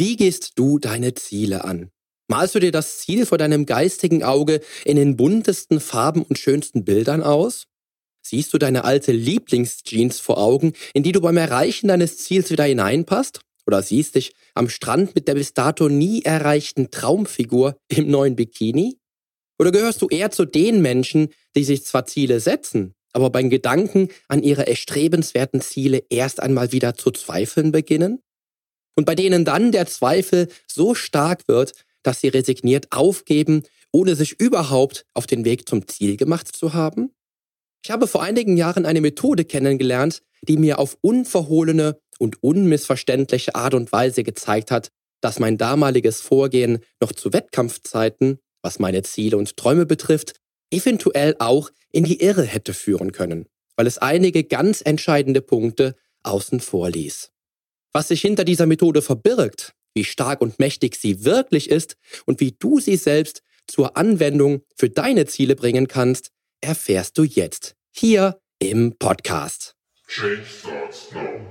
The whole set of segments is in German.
Wie gehst du deine Ziele an? Malst du dir das Ziel vor deinem geistigen Auge in den buntesten Farben und schönsten Bildern aus? Siehst du deine alte Lieblingsjeans vor Augen, in die du beim Erreichen deines Ziels wieder hineinpasst? Oder siehst dich am Strand mit der bis dato nie erreichten Traumfigur im neuen Bikini? Oder gehörst du eher zu den Menschen, die sich zwar Ziele setzen, aber beim Gedanken an ihre erstrebenswerten Ziele erst einmal wieder zu zweifeln beginnen? Und bei denen dann der Zweifel so stark wird, dass sie resigniert aufgeben, ohne sich überhaupt auf den Weg zum Ziel gemacht zu haben? Ich habe vor einigen Jahren eine Methode kennengelernt, die mir auf unverhohlene und unmissverständliche Art und Weise gezeigt hat, dass mein damaliges Vorgehen noch zu Wettkampfzeiten, was meine Ziele und Träume betrifft, eventuell auch in die Irre hätte führen können, weil es einige ganz entscheidende Punkte außen vor ließ. Was sich hinter dieser Methode verbirgt, wie stark und mächtig sie wirklich ist und wie du sie selbst zur Anwendung für deine Ziele bringen kannst, erfährst du jetzt hier im Podcast. Change starts now.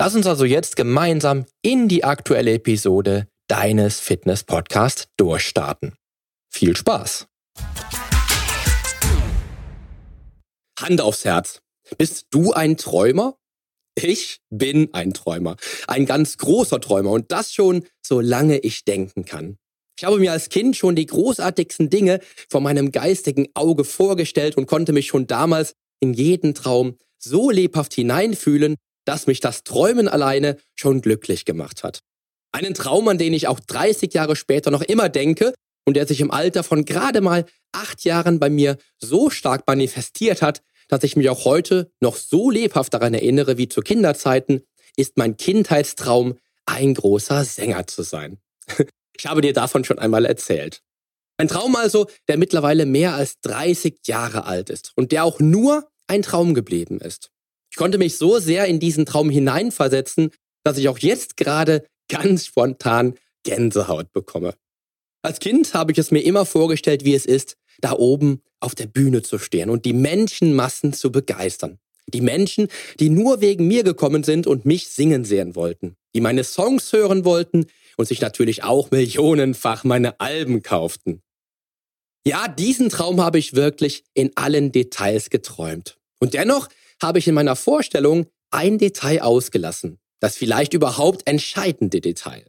Lass uns also jetzt gemeinsam in die aktuelle Episode deines Fitness-Podcasts durchstarten. Viel Spaß! Hand aufs Herz. Bist du ein Träumer? Ich bin ein Träumer. Ein ganz großer Träumer und das schon, solange ich denken kann. Ich habe mir als Kind schon die großartigsten Dinge vor meinem geistigen Auge vorgestellt und konnte mich schon damals in jeden Traum so lebhaft hineinfühlen, dass mich das Träumen alleine schon glücklich gemacht hat. Einen Traum, an den ich auch 30 Jahre später noch immer denke und der sich im Alter von gerade mal acht Jahren bei mir so stark manifestiert hat, dass ich mich auch heute noch so lebhaft daran erinnere wie zu Kinderzeiten, ist mein Kindheitstraum, ein großer Sänger zu sein. Ich habe dir davon schon einmal erzählt. Ein Traum also, der mittlerweile mehr als 30 Jahre alt ist und der auch nur ein Traum geblieben ist. Ich konnte mich so sehr in diesen Traum hineinversetzen, dass ich auch jetzt gerade ganz spontan Gänsehaut bekomme. Als Kind habe ich es mir immer vorgestellt, wie es ist, da oben auf der Bühne zu stehen und die Menschenmassen zu begeistern. Die Menschen, die nur wegen mir gekommen sind und mich singen sehen wollten, die meine Songs hören wollten und sich natürlich auch millionenfach meine Alben kauften. Ja, diesen Traum habe ich wirklich in allen Details geträumt. Und dennoch habe ich in meiner Vorstellung ein Detail ausgelassen, das vielleicht überhaupt entscheidende Detail.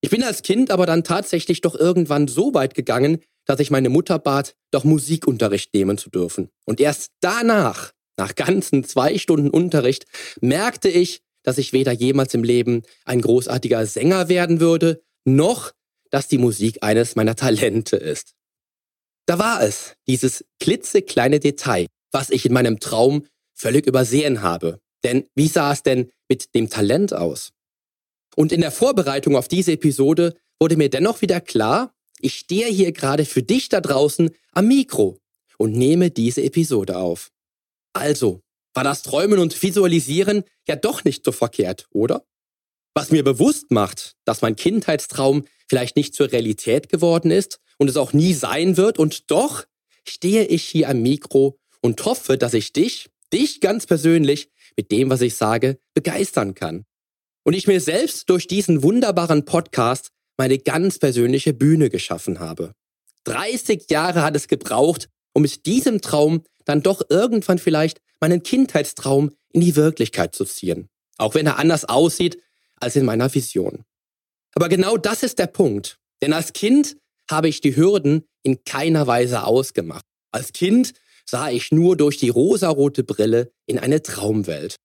Ich bin als Kind aber dann tatsächlich doch irgendwann so weit gegangen, dass ich meine Mutter bat, doch Musikunterricht nehmen zu dürfen. Und erst danach, nach ganzen zwei Stunden Unterricht, merkte ich, dass ich weder jemals im Leben ein großartiger Sänger werden würde, noch dass die Musik eines meiner Talente ist. Da war es, dieses klitzekleine Detail, was ich in meinem Traum völlig übersehen habe. Denn wie sah es denn mit dem Talent aus? Und in der Vorbereitung auf diese Episode wurde mir dennoch wieder klar, ich stehe hier gerade für dich da draußen am Mikro und nehme diese Episode auf. Also, war das Träumen und Visualisieren ja doch nicht so verkehrt, oder? Was mir bewusst macht, dass mein Kindheitstraum vielleicht nicht zur Realität geworden ist und es auch nie sein wird und doch stehe ich hier am Mikro und hoffe, dass ich dich dich ganz persönlich mit dem, was ich sage, begeistern kann. Und ich mir selbst durch diesen wunderbaren Podcast meine ganz persönliche Bühne geschaffen habe. 30 Jahre hat es gebraucht, um mit diesem Traum dann doch irgendwann vielleicht meinen Kindheitstraum in die Wirklichkeit zu ziehen. Auch wenn er anders aussieht als in meiner Vision. Aber genau das ist der Punkt. Denn als Kind habe ich die Hürden in keiner Weise ausgemacht. Als Kind sah ich nur durch die rosarote Brille in eine Traumwelt.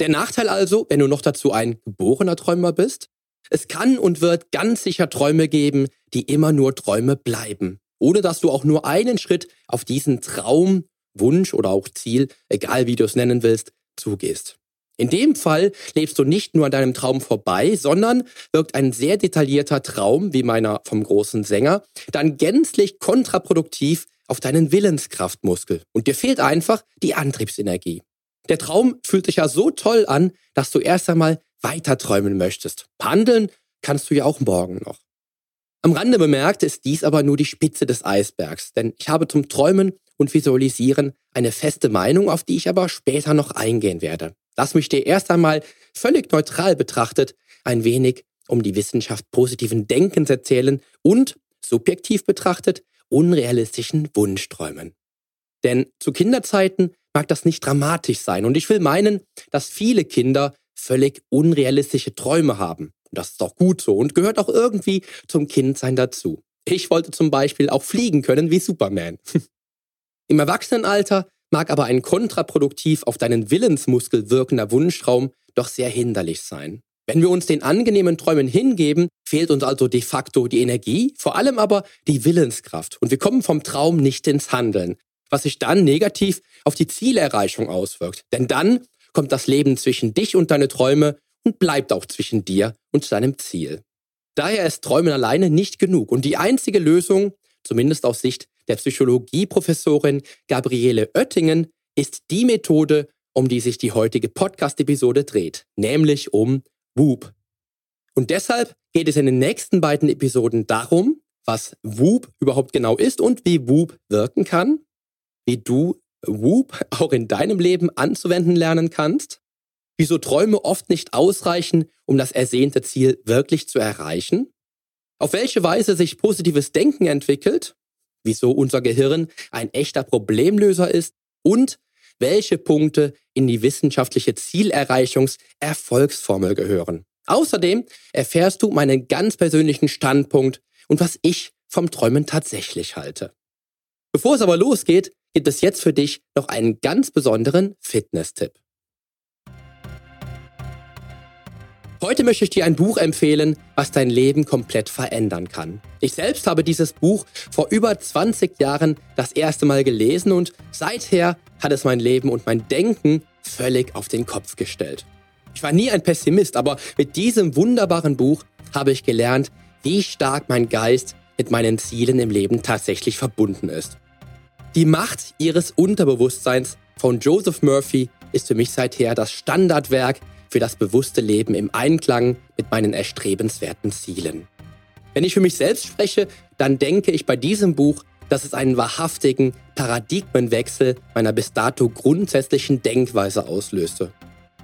Der Nachteil also, wenn du noch dazu ein geborener Träumer bist, es kann und wird ganz sicher Träume geben, die immer nur Träume bleiben, ohne dass du auch nur einen Schritt auf diesen Traum, Wunsch oder auch Ziel, egal wie du es nennen willst, zugehst. In dem Fall lebst du nicht nur an deinem Traum vorbei, sondern wirkt ein sehr detaillierter Traum, wie meiner vom großen Sänger, dann gänzlich kontraproduktiv auf deinen Willenskraftmuskel und dir fehlt einfach die Antriebsenergie. Der Traum fühlt sich ja so toll an, dass du erst einmal weiter träumen möchtest. Handeln kannst du ja auch morgen noch. Am Rande bemerkt ist dies aber nur die Spitze des Eisbergs, denn ich habe zum Träumen und Visualisieren eine feste Meinung, auf die ich aber später noch eingehen werde. Lass mich dir erst einmal völlig neutral betrachtet ein wenig um die Wissenschaft positiven Denkens erzählen und subjektiv betrachtet unrealistischen Wunschträumen. Denn zu Kinderzeiten mag das nicht dramatisch sein und ich will meinen, dass viele Kinder völlig unrealistische Träume haben. Das ist doch gut so und gehört auch irgendwie zum Kindsein dazu. Ich wollte zum Beispiel auch fliegen können wie Superman. Im Erwachsenenalter mag aber ein kontraproduktiv auf deinen Willensmuskel wirkender Wunschtraum doch sehr hinderlich sein. Wenn wir uns den angenehmen Träumen hingeben, fehlt uns also de facto die Energie, vor allem aber die Willenskraft und wir kommen vom Traum nicht ins Handeln, was sich dann negativ auf die Zielerreichung auswirkt. Denn dann kommt das Leben zwischen dich und deine Träume und bleibt auch zwischen dir und deinem Ziel. Daher ist Träumen alleine nicht genug und die einzige Lösung, zumindest aus Sicht der Psychologieprofessorin Gabriele Oettingen ist die Methode, um die sich die heutige Podcast-Episode dreht, nämlich um WOOP. Und deshalb geht es in den nächsten beiden Episoden darum, was WOOP überhaupt genau ist und wie WOOP wirken kann, wie du WOOP auch in deinem Leben anzuwenden lernen kannst, wieso Träume oft nicht ausreichen, um das ersehnte Ziel wirklich zu erreichen, auf welche Weise sich positives Denken entwickelt wieso unser Gehirn ein echter Problemlöser ist und welche Punkte in die wissenschaftliche Zielerreichungs-Erfolgsformel gehören. Außerdem erfährst du meinen ganz persönlichen Standpunkt und was ich vom Träumen tatsächlich halte. Bevor es aber losgeht, gibt es jetzt für dich noch einen ganz besonderen Fitness-Tipp. Heute möchte ich dir ein Buch empfehlen, was dein Leben komplett verändern kann. Ich selbst habe dieses Buch vor über 20 Jahren das erste Mal gelesen und seither hat es mein Leben und mein Denken völlig auf den Kopf gestellt. Ich war nie ein Pessimist, aber mit diesem wunderbaren Buch habe ich gelernt, wie stark mein Geist mit meinen Zielen im Leben tatsächlich verbunden ist. Die Macht ihres Unterbewusstseins von Joseph Murphy ist für mich seither das Standardwerk für das bewusste Leben im Einklang mit meinen erstrebenswerten Zielen. Wenn ich für mich selbst spreche, dann denke ich bei diesem Buch, dass es einen wahrhaftigen Paradigmenwechsel meiner bis dato grundsätzlichen Denkweise auslöste.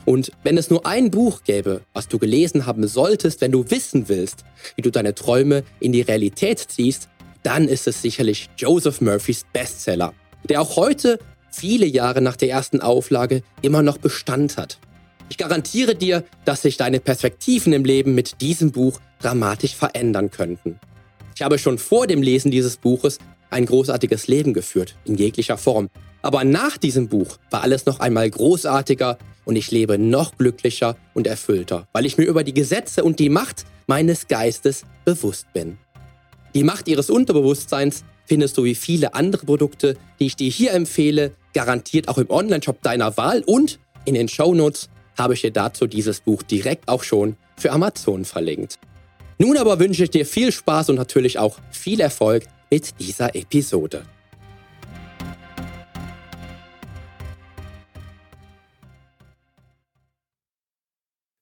Und wenn es nur ein Buch gäbe, was du gelesen haben solltest, wenn du wissen willst, wie du deine Träume in die Realität ziehst, dann ist es sicherlich Joseph Murphys Bestseller, der auch heute, viele Jahre nach der ersten Auflage, immer noch Bestand hat. Ich garantiere dir, dass sich deine Perspektiven im Leben mit diesem Buch dramatisch verändern könnten. Ich habe schon vor dem Lesen dieses Buches ein großartiges Leben geführt, in jeglicher Form. Aber nach diesem Buch war alles noch einmal großartiger und ich lebe noch glücklicher und erfüllter, weil ich mir über die Gesetze und die Macht meines Geistes bewusst bin. Die Macht ihres Unterbewusstseins findest du wie viele andere Produkte, die ich dir hier empfehle, garantiert auch im Onlineshop deiner Wahl und in den Shownotes habe ich dir dazu dieses Buch direkt auch schon für Amazon verlinkt. Nun aber wünsche ich dir viel Spaß und natürlich auch viel Erfolg mit dieser Episode.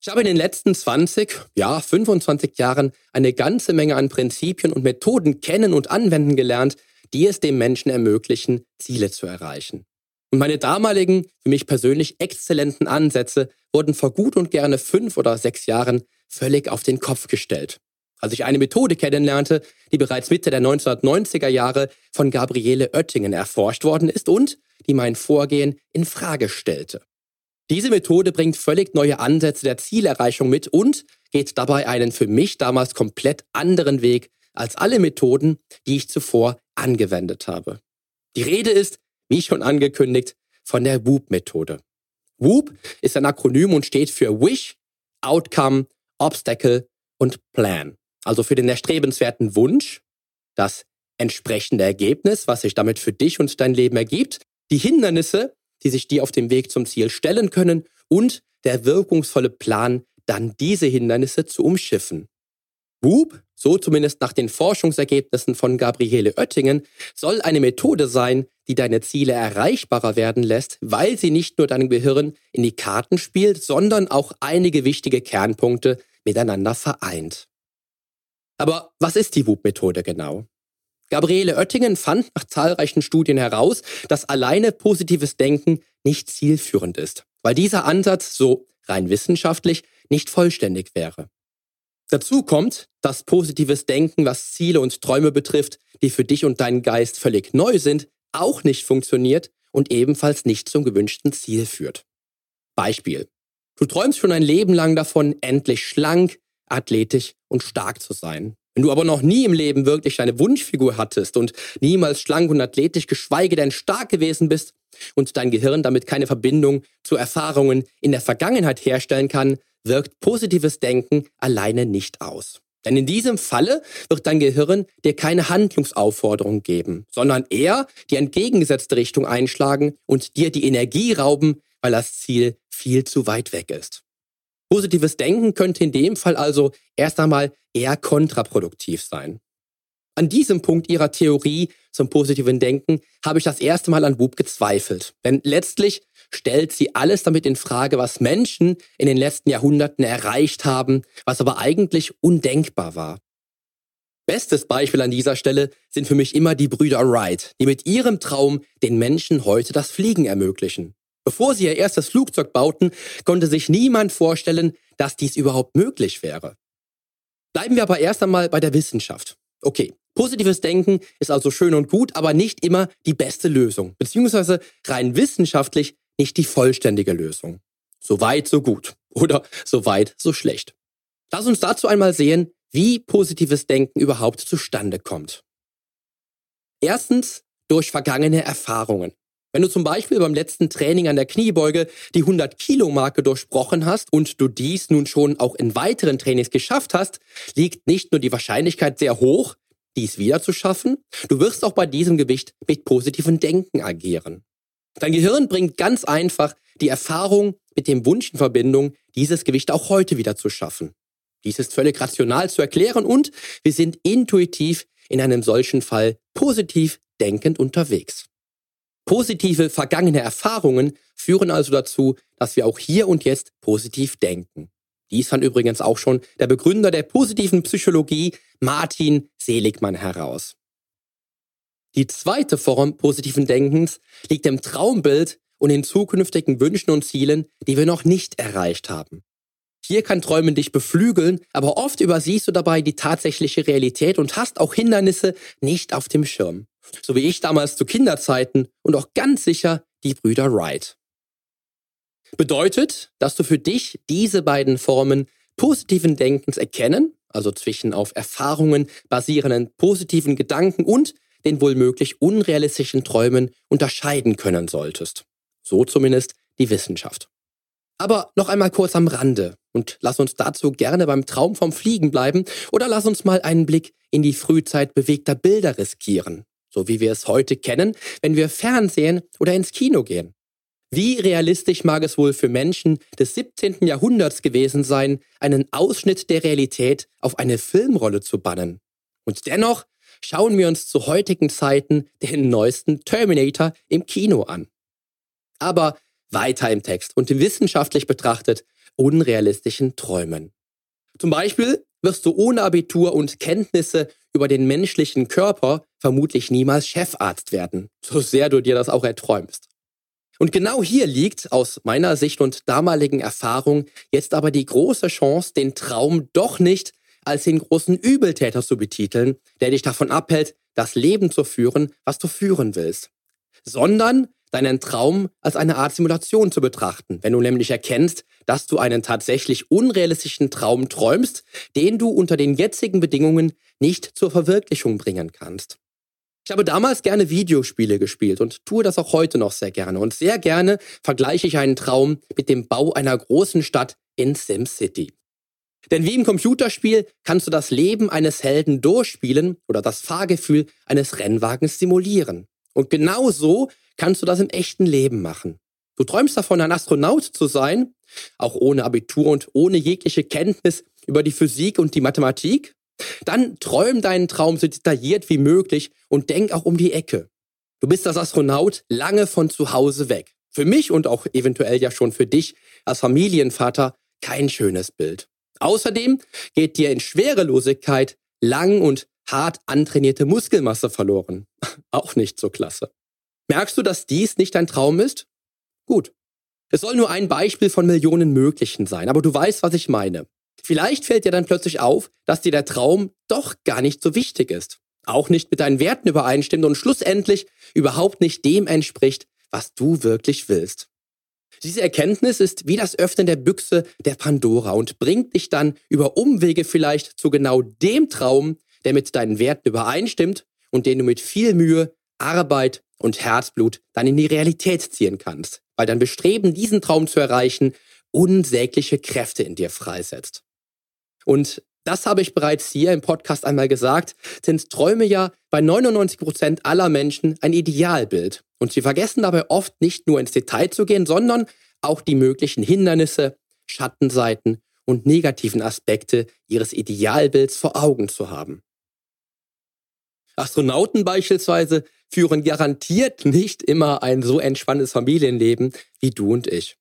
Ich habe in den letzten 20, ja 25 Jahren eine ganze Menge an Prinzipien und Methoden kennen und anwenden gelernt, die es dem Menschen ermöglichen, Ziele zu erreichen. Und meine damaligen, für mich persönlich exzellenten Ansätze wurden vor gut und gerne fünf oder sechs Jahren völlig auf den Kopf gestellt. Als ich eine Methode kennenlernte, die bereits Mitte der 1990er Jahre von Gabriele Oettingen erforscht worden ist und die mein Vorgehen in Frage stellte. Diese Methode bringt völlig neue Ansätze der Zielerreichung mit und geht dabei einen für mich damals komplett anderen Weg als alle Methoden, die ich zuvor angewendet habe. Die Rede ist wie schon angekündigt, von der WOOP-Methode. WOOP ist ein Akronym und steht für Wish, Outcome, Obstacle und Plan. Also für den erstrebenswerten Wunsch, das entsprechende Ergebnis, was sich damit für dich und dein Leben ergibt, die Hindernisse, die sich dir auf dem Weg zum Ziel stellen können und der wirkungsvolle Plan, dann diese Hindernisse zu umschiffen. WOOP, so zumindest nach den Forschungsergebnissen von Gabriele Oettingen, soll eine Methode sein, die deine Ziele erreichbarer werden lässt, weil sie nicht nur deinem Gehirn in die Karten spielt, sondern auch einige wichtige Kernpunkte miteinander vereint. Aber was ist die WOOP-Methode genau? Gabriele Oettingen fand nach zahlreichen Studien heraus, dass alleine positives Denken nicht zielführend ist, weil dieser Ansatz so rein wissenschaftlich nicht vollständig wäre. Dazu kommt, dass positives Denken, was Ziele und Träume betrifft, die für dich und deinen Geist völlig neu sind, auch nicht funktioniert und ebenfalls nicht zum gewünschten Ziel führt. Beispiel. Du träumst schon ein Leben lang davon, endlich schlank, athletisch und stark zu sein. Wenn du aber noch nie im Leben wirklich deine Wunschfigur hattest und niemals schlank und athletisch, geschweige denn stark gewesen bist und dein Gehirn damit keine Verbindung zu Erfahrungen in der Vergangenheit herstellen kann, wirkt positives Denken alleine nicht aus. Denn in diesem Falle wird dein Gehirn dir keine Handlungsaufforderung geben, sondern eher die entgegengesetzte Richtung einschlagen und dir die Energie rauben, weil das Ziel viel zu weit weg ist. Positives Denken könnte in dem Fall also erst einmal eher kontraproduktiv sein. An diesem Punkt ihrer Theorie zum positiven Denken habe ich das erste Mal an Wub gezweifelt. Denn letztlich stellt sie alles damit in Frage, was Menschen in den letzten Jahrhunderten erreicht haben, was aber eigentlich undenkbar war. Bestes Beispiel an dieser Stelle sind für mich immer die Brüder Wright, die mit ihrem Traum den Menschen heute das Fliegen ermöglichen. Bevor sie ihr erstes Flugzeug bauten, konnte sich niemand vorstellen, dass dies überhaupt möglich wäre. Bleiben wir aber erst einmal bei der Wissenschaft. Okay, positives Denken ist also schön und gut, aber nicht immer die beste Lösung, beziehungsweise rein wissenschaftlich nicht die vollständige Lösung. So weit, so gut. Oder so weit, so schlecht. Lass uns dazu einmal sehen, wie positives Denken überhaupt zustande kommt. Erstens durch vergangene Erfahrungen. Wenn du zum Beispiel beim letzten Training an der Kniebeuge die 100 Kilo Marke durchbrochen hast und du dies nun schon auch in weiteren Trainings geschafft hast, liegt nicht nur die Wahrscheinlichkeit sehr hoch, dies wieder zu schaffen, du wirst auch bei diesem Gewicht mit positivem Denken agieren. Dein Gehirn bringt ganz einfach die Erfahrung mit dem Wunsch in Verbindung, dieses Gewicht auch heute wieder zu schaffen. Dies ist völlig rational zu erklären und wir sind intuitiv in einem solchen Fall positiv denkend unterwegs. Positive vergangene Erfahrungen führen also dazu, dass wir auch hier und jetzt positiv denken. Dies fand übrigens auch schon der Begründer der positiven Psychologie, Martin Seligmann, heraus. Die zweite Form positiven Denkens liegt im Traumbild und in zukünftigen Wünschen und Zielen, die wir noch nicht erreicht haben. Hier kann Träumen dich beflügeln, aber oft übersiehst du dabei die tatsächliche Realität und hast auch Hindernisse nicht auf dem Schirm. So wie ich damals zu Kinderzeiten und auch ganz sicher die Brüder Wright. Bedeutet, dass du für dich diese beiden Formen positiven Denkens erkennen, also zwischen auf Erfahrungen basierenden positiven Gedanken und den wohl möglich unrealistischen Träumen unterscheiden können solltest. So zumindest die Wissenschaft. Aber noch einmal kurz am Rande und lass uns dazu gerne beim Traum vom Fliegen bleiben oder lass uns mal einen Blick in die Frühzeit bewegter Bilder riskieren, so wie wir es heute kennen, wenn wir Fernsehen oder ins Kino gehen. Wie realistisch mag es wohl für Menschen des 17. Jahrhunderts gewesen sein, einen Ausschnitt der Realität auf eine Filmrolle zu bannen? Und dennoch schauen wir uns zu heutigen Zeiten den neuesten Terminator im Kino an. Aber weiter im Text und wissenschaftlich betrachtet unrealistischen Träumen. Zum Beispiel wirst du ohne Abitur und Kenntnisse über den menschlichen Körper vermutlich niemals Chefarzt werden, so sehr du dir das auch erträumst. Und genau hier liegt aus meiner Sicht und damaligen Erfahrung jetzt aber die große Chance, den Traum doch nicht als den großen Übeltäter zu betiteln, der dich davon abhält, das Leben zu führen, was du führen willst, sondern deinen Traum als eine Art Simulation zu betrachten, wenn du nämlich erkennst, dass du einen tatsächlich unrealistischen Traum träumst, den du unter den jetzigen Bedingungen nicht zur Verwirklichung bringen kannst. Ich habe damals gerne Videospiele gespielt und tue das auch heute noch sehr gerne. Und sehr gerne vergleiche ich einen Traum mit dem Bau einer großen Stadt in SimCity. Denn wie im Computerspiel kannst du das Leben eines Helden durchspielen oder das Fahrgefühl eines Rennwagens simulieren. Und genau so kannst du das im echten Leben machen. Du träumst davon, ein Astronaut zu sein, auch ohne Abitur und ohne jegliche Kenntnis über die Physik und die Mathematik. Dann träum deinen Traum so detailliert wie möglich und denk auch um die Ecke. Du bist als Astronaut lange von zu Hause weg. Für mich und auch eventuell ja schon für dich als Familienvater kein schönes Bild. Außerdem geht dir in Schwerelosigkeit lang und hart antrainierte Muskelmasse verloren. Auch nicht so klasse. Merkst du, dass dies nicht dein Traum ist? Gut. Es soll nur ein Beispiel von Millionen möglichen sein, aber du weißt, was ich meine. Vielleicht fällt dir dann plötzlich auf, dass dir der Traum doch gar nicht so wichtig ist. Auch nicht mit deinen Werten übereinstimmt und schlussendlich überhaupt nicht dem entspricht, was du wirklich willst. Diese Erkenntnis ist wie das Öffnen der Büchse der Pandora und bringt dich dann über Umwege vielleicht zu genau dem Traum, der mit deinen Werten übereinstimmt und den du mit viel Mühe, Arbeit und Herzblut dann in die Realität ziehen kannst, weil dein Bestreben, diesen Traum zu erreichen, unsägliche Kräfte in dir freisetzt. Und das habe ich bereits hier im Podcast einmal gesagt, sind Träume ja bei 99 Prozent aller Menschen ein Idealbild. Und sie vergessen dabei oft nicht nur ins Detail zu gehen, sondern auch die möglichen Hindernisse, Schattenseiten und negativen Aspekte ihres Idealbilds vor Augen zu haben. Astronauten beispielsweise führen garantiert nicht immer ein so entspanntes Familienleben wie du und ich.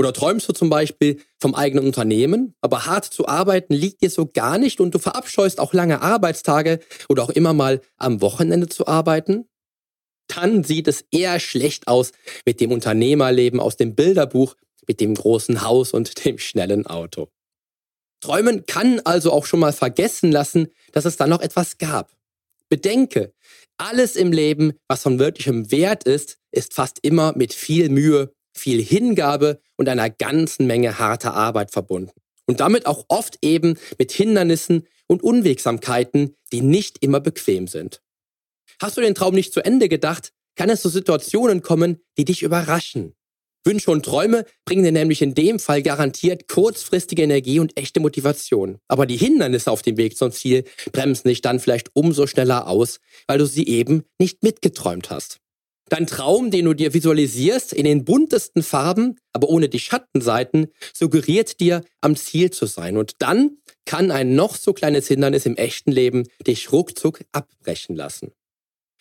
Oder träumst du zum Beispiel vom eigenen Unternehmen, aber hart zu arbeiten liegt dir so gar nicht und du verabscheust auch lange Arbeitstage oder auch immer mal am Wochenende zu arbeiten? Dann sieht es eher schlecht aus mit dem Unternehmerleben aus dem Bilderbuch, mit dem großen Haus und dem schnellen Auto. Träumen kann also auch schon mal vergessen lassen, dass es da noch etwas gab. Bedenke, alles im Leben, was von wirklichem Wert ist, ist fast immer mit viel Mühe viel Hingabe und einer ganzen Menge harter Arbeit verbunden. Und damit auch oft eben mit Hindernissen und Unwegsamkeiten, die nicht immer bequem sind. Hast du den Traum nicht zu Ende gedacht, kann es zu Situationen kommen, die dich überraschen. Wünsche und Träume bringen dir nämlich in dem Fall garantiert kurzfristige Energie und echte Motivation. Aber die Hindernisse auf dem Weg zum Ziel bremsen dich dann vielleicht umso schneller aus, weil du sie eben nicht mitgeträumt hast. Dein Traum, den du dir visualisierst, in den buntesten Farben, aber ohne die Schattenseiten, suggeriert dir, am Ziel zu sein. Und dann kann ein noch so kleines Hindernis im echten Leben dich ruckzuck abbrechen lassen.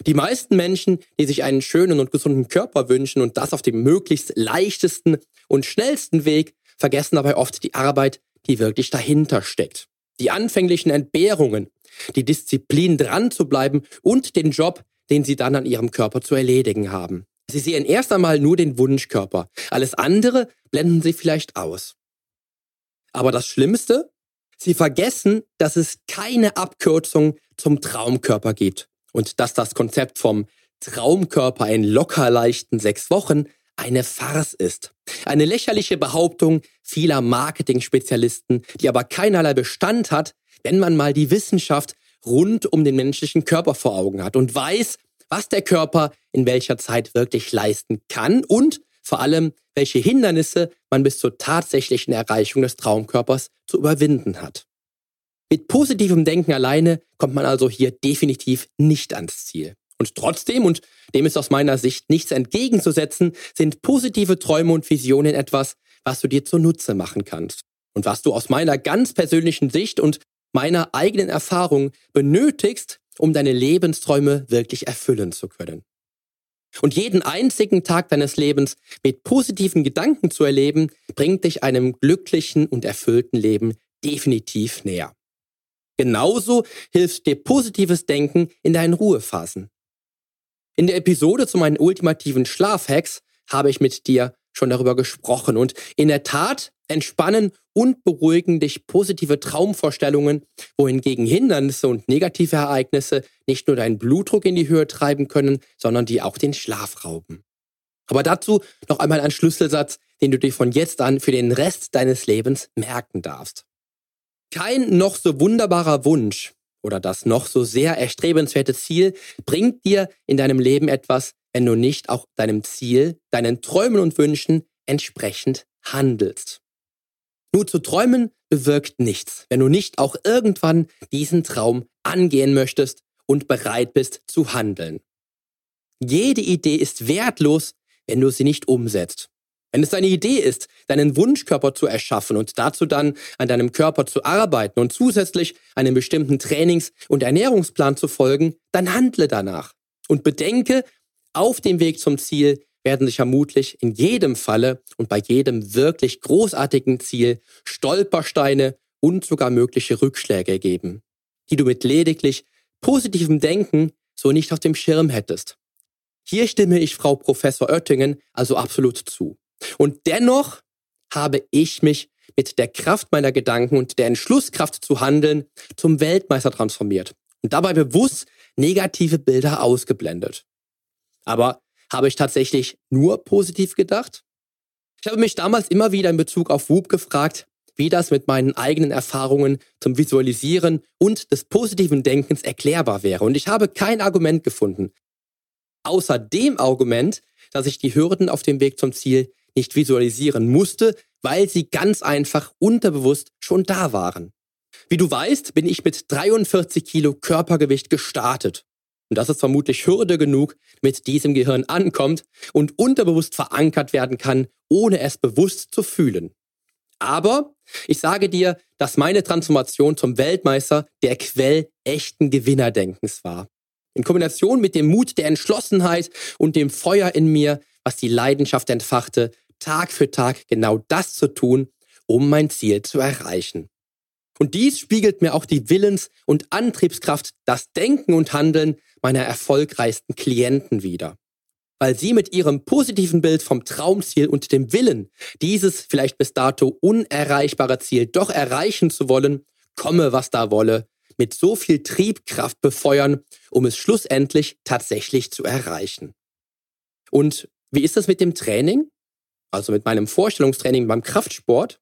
Die meisten Menschen, die sich einen schönen und gesunden Körper wünschen und das auf dem möglichst leichtesten und schnellsten Weg, vergessen dabei oft die Arbeit, die wirklich dahinter steckt. Die anfänglichen Entbehrungen, die Disziplin dran zu bleiben und den Job, den sie dann an ihrem Körper zu erledigen haben. Sie sehen erst einmal nur den Wunschkörper. Alles andere blenden sie vielleicht aus. Aber das Schlimmste? Sie vergessen, dass es keine Abkürzung zum Traumkörper gibt und dass das Konzept vom Traumkörper in locker leichten sechs Wochen eine Farce ist. Eine lächerliche Behauptung vieler Marketing-Spezialisten, die aber keinerlei Bestand hat, wenn man mal die Wissenschaft rund um den menschlichen Körper vor Augen hat und weiß, was der Körper in welcher Zeit wirklich leisten kann und vor allem, welche Hindernisse man bis zur tatsächlichen Erreichung des Traumkörpers zu überwinden hat. Mit positivem Denken alleine kommt man also hier definitiv nicht ans Ziel. Und trotzdem, und dem ist aus meiner Sicht nichts entgegenzusetzen, sind positive Träume und Visionen etwas, was du dir zunutze machen kannst. Und was du aus meiner ganz persönlichen Sicht und meiner eigenen Erfahrung benötigst, um deine Lebensträume wirklich erfüllen zu können. Und jeden einzigen Tag deines Lebens mit positiven Gedanken zu erleben, bringt dich einem glücklichen und erfüllten Leben definitiv näher. Genauso hilft dir positives Denken in deinen Ruhephasen. In der Episode zu meinen ultimativen Schlafhacks habe ich mit dir schon darüber gesprochen. Und in der Tat entspannen und beruhigen dich positive Traumvorstellungen, wohingegen Hindernisse und negative Ereignisse nicht nur deinen Blutdruck in die Höhe treiben können, sondern dir auch den Schlaf rauben. Aber dazu noch einmal ein Schlüsselsatz, den du dir von jetzt an für den Rest deines Lebens merken darfst. Kein noch so wunderbarer Wunsch oder das noch so sehr erstrebenswerte Ziel bringt dir in deinem Leben etwas, wenn du nicht auch deinem Ziel, deinen Träumen und Wünschen entsprechend handelst. Nur zu träumen bewirkt nichts, wenn du nicht auch irgendwann diesen Traum angehen möchtest und bereit bist zu handeln. Jede Idee ist wertlos, wenn du sie nicht umsetzt. Wenn es deine Idee ist, deinen Wunschkörper zu erschaffen und dazu dann an deinem Körper zu arbeiten und zusätzlich einem bestimmten Trainings- und Ernährungsplan zu folgen, dann handle danach. Und bedenke, auf dem Weg zum Ziel werden sich vermutlich in jedem Falle und bei jedem wirklich großartigen Ziel Stolpersteine und sogar mögliche Rückschläge geben, die du mit lediglich positivem Denken so nicht auf dem Schirm hättest. Hier stimme ich Frau Professor Oettingen also absolut zu. Und dennoch habe ich mich mit der Kraft meiner Gedanken und der Entschlusskraft zu handeln zum Weltmeister transformiert und dabei bewusst negative Bilder ausgeblendet. Aber habe ich tatsächlich nur positiv gedacht? Ich habe mich damals immer wieder in Bezug auf Whoop gefragt, wie das mit meinen eigenen Erfahrungen zum Visualisieren und des positiven Denkens erklärbar wäre. Und ich habe kein Argument gefunden. Außer dem Argument, dass ich die Hürden auf dem Weg zum Ziel nicht visualisieren musste, weil sie ganz einfach unterbewusst schon da waren. Wie du weißt, bin ich mit 43 Kilo Körpergewicht gestartet. Und das ist vermutlich Hürde genug, mit diesem Gehirn ankommt und unterbewusst verankert werden kann, ohne es bewusst zu fühlen. Aber ich sage dir, dass meine Transformation zum Weltmeister der Quell echten Gewinnerdenkens war. In Kombination mit dem Mut der Entschlossenheit und dem Feuer in mir, was die Leidenschaft entfachte, Tag für Tag genau das zu tun, um mein Ziel zu erreichen. Und dies spiegelt mir auch die Willens- und Antriebskraft, das Denken und Handeln meiner erfolgreichsten Klienten wider. Weil sie mit ihrem positiven Bild vom Traumziel und dem Willen, dieses vielleicht bis dato unerreichbare Ziel doch erreichen zu wollen, komme was da wolle, mit so viel Triebkraft befeuern, um es schlussendlich tatsächlich zu erreichen. Und wie ist das mit dem Training? Also mit meinem Vorstellungstraining beim Kraftsport?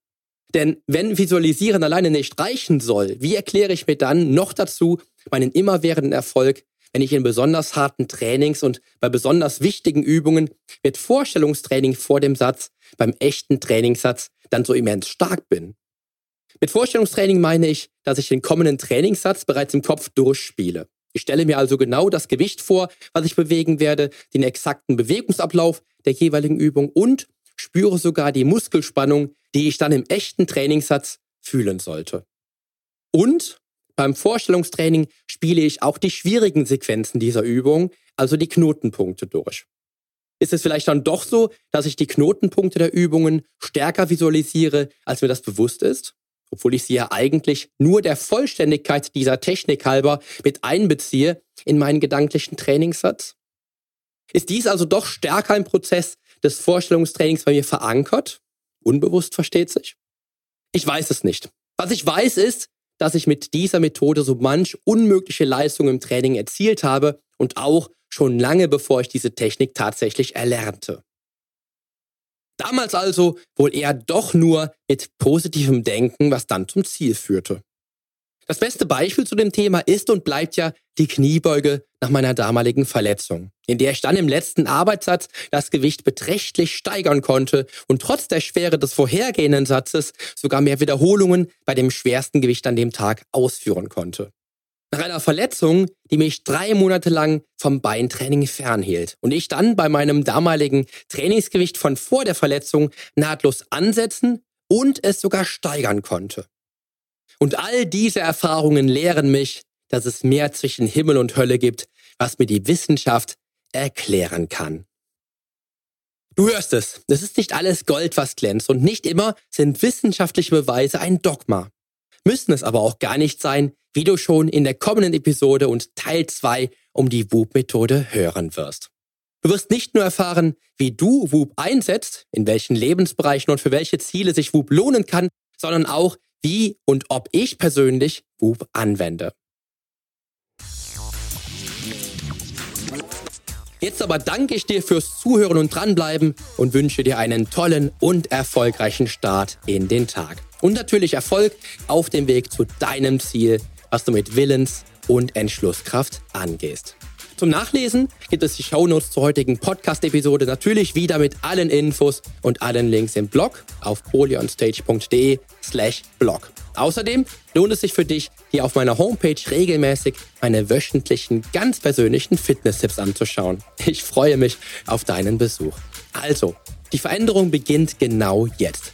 Denn wenn Visualisieren alleine nicht reichen soll, wie erkläre ich mir dann noch dazu meinen immerwährenden Erfolg, wenn ich in besonders harten Trainings und bei besonders wichtigen Übungen mit Vorstellungstraining vor dem Satz, beim echten Trainingssatz, dann so immens stark bin? Mit Vorstellungstraining meine ich, dass ich den kommenden Trainingssatz bereits im Kopf durchspiele. Ich stelle mir also genau das Gewicht vor, was ich bewegen werde, den exakten Bewegungsablauf der jeweiligen Übung und spüre sogar die Muskelspannung, die ich dann im echten Trainingssatz fühlen sollte. Und beim Vorstellungstraining spiele ich auch die schwierigen Sequenzen dieser Übung, also die Knotenpunkte durch. Ist es vielleicht dann doch so, dass ich die Knotenpunkte der Übungen stärker visualisiere, als mir das bewusst ist? Obwohl ich sie ja eigentlich nur der Vollständigkeit dieser Technik halber mit einbeziehe in meinen gedanklichen Trainingssatz? Ist dies also doch stärker ein Prozess, des Vorstellungstrainings bei mir verankert. Unbewusst versteht sich. Ich weiß es nicht. Was ich weiß ist, dass ich mit dieser Methode so manch unmögliche Leistung im Training erzielt habe und auch schon lange bevor ich diese Technik tatsächlich erlernte. Damals also wohl eher doch nur mit positivem Denken, was dann zum Ziel führte. Das beste Beispiel zu dem Thema ist und bleibt ja die Kniebeuge nach meiner damaligen Verletzung, in der ich dann im letzten Arbeitssatz das Gewicht beträchtlich steigern konnte und trotz der Schwere des vorhergehenden Satzes sogar mehr Wiederholungen bei dem schwersten Gewicht an dem Tag ausführen konnte. Nach einer Verletzung, die mich drei Monate lang vom Beintraining fernhielt und ich dann bei meinem damaligen Trainingsgewicht von vor der Verletzung nahtlos ansetzen und es sogar steigern konnte. Und all diese Erfahrungen lehren mich, dass es mehr zwischen Himmel und Hölle gibt, was mir die Wissenschaft erklären kann. Du hörst es, es ist nicht alles Gold, was glänzt und nicht immer sind wissenschaftliche Beweise ein Dogma. Müssen es aber auch gar nicht sein, wie du schon in der kommenden Episode und Teil 2 um die WUP-Methode hören wirst. Du wirst nicht nur erfahren, wie du WUP einsetzt, in welchen Lebensbereichen und für welche Ziele sich WUP lohnen kann, sondern auch, wie und ob ich persönlich WUP anwende. Jetzt aber danke ich dir fürs Zuhören und dranbleiben und wünsche dir einen tollen und erfolgreichen Start in den Tag. Und natürlich Erfolg auf dem Weg zu deinem Ziel, was du mit Willens- und Entschlusskraft angehst. Zum Nachlesen gibt es die Shownotes zur heutigen Podcast-Episode natürlich wieder mit allen Infos und allen Links im Blog auf polyonstage.de slash blog. Außerdem lohnt es sich für dich, hier auf meiner Homepage regelmäßig meine wöchentlichen, ganz persönlichen Fitness-Tipps anzuschauen. Ich freue mich auf deinen Besuch. Also, die Veränderung beginnt genau jetzt.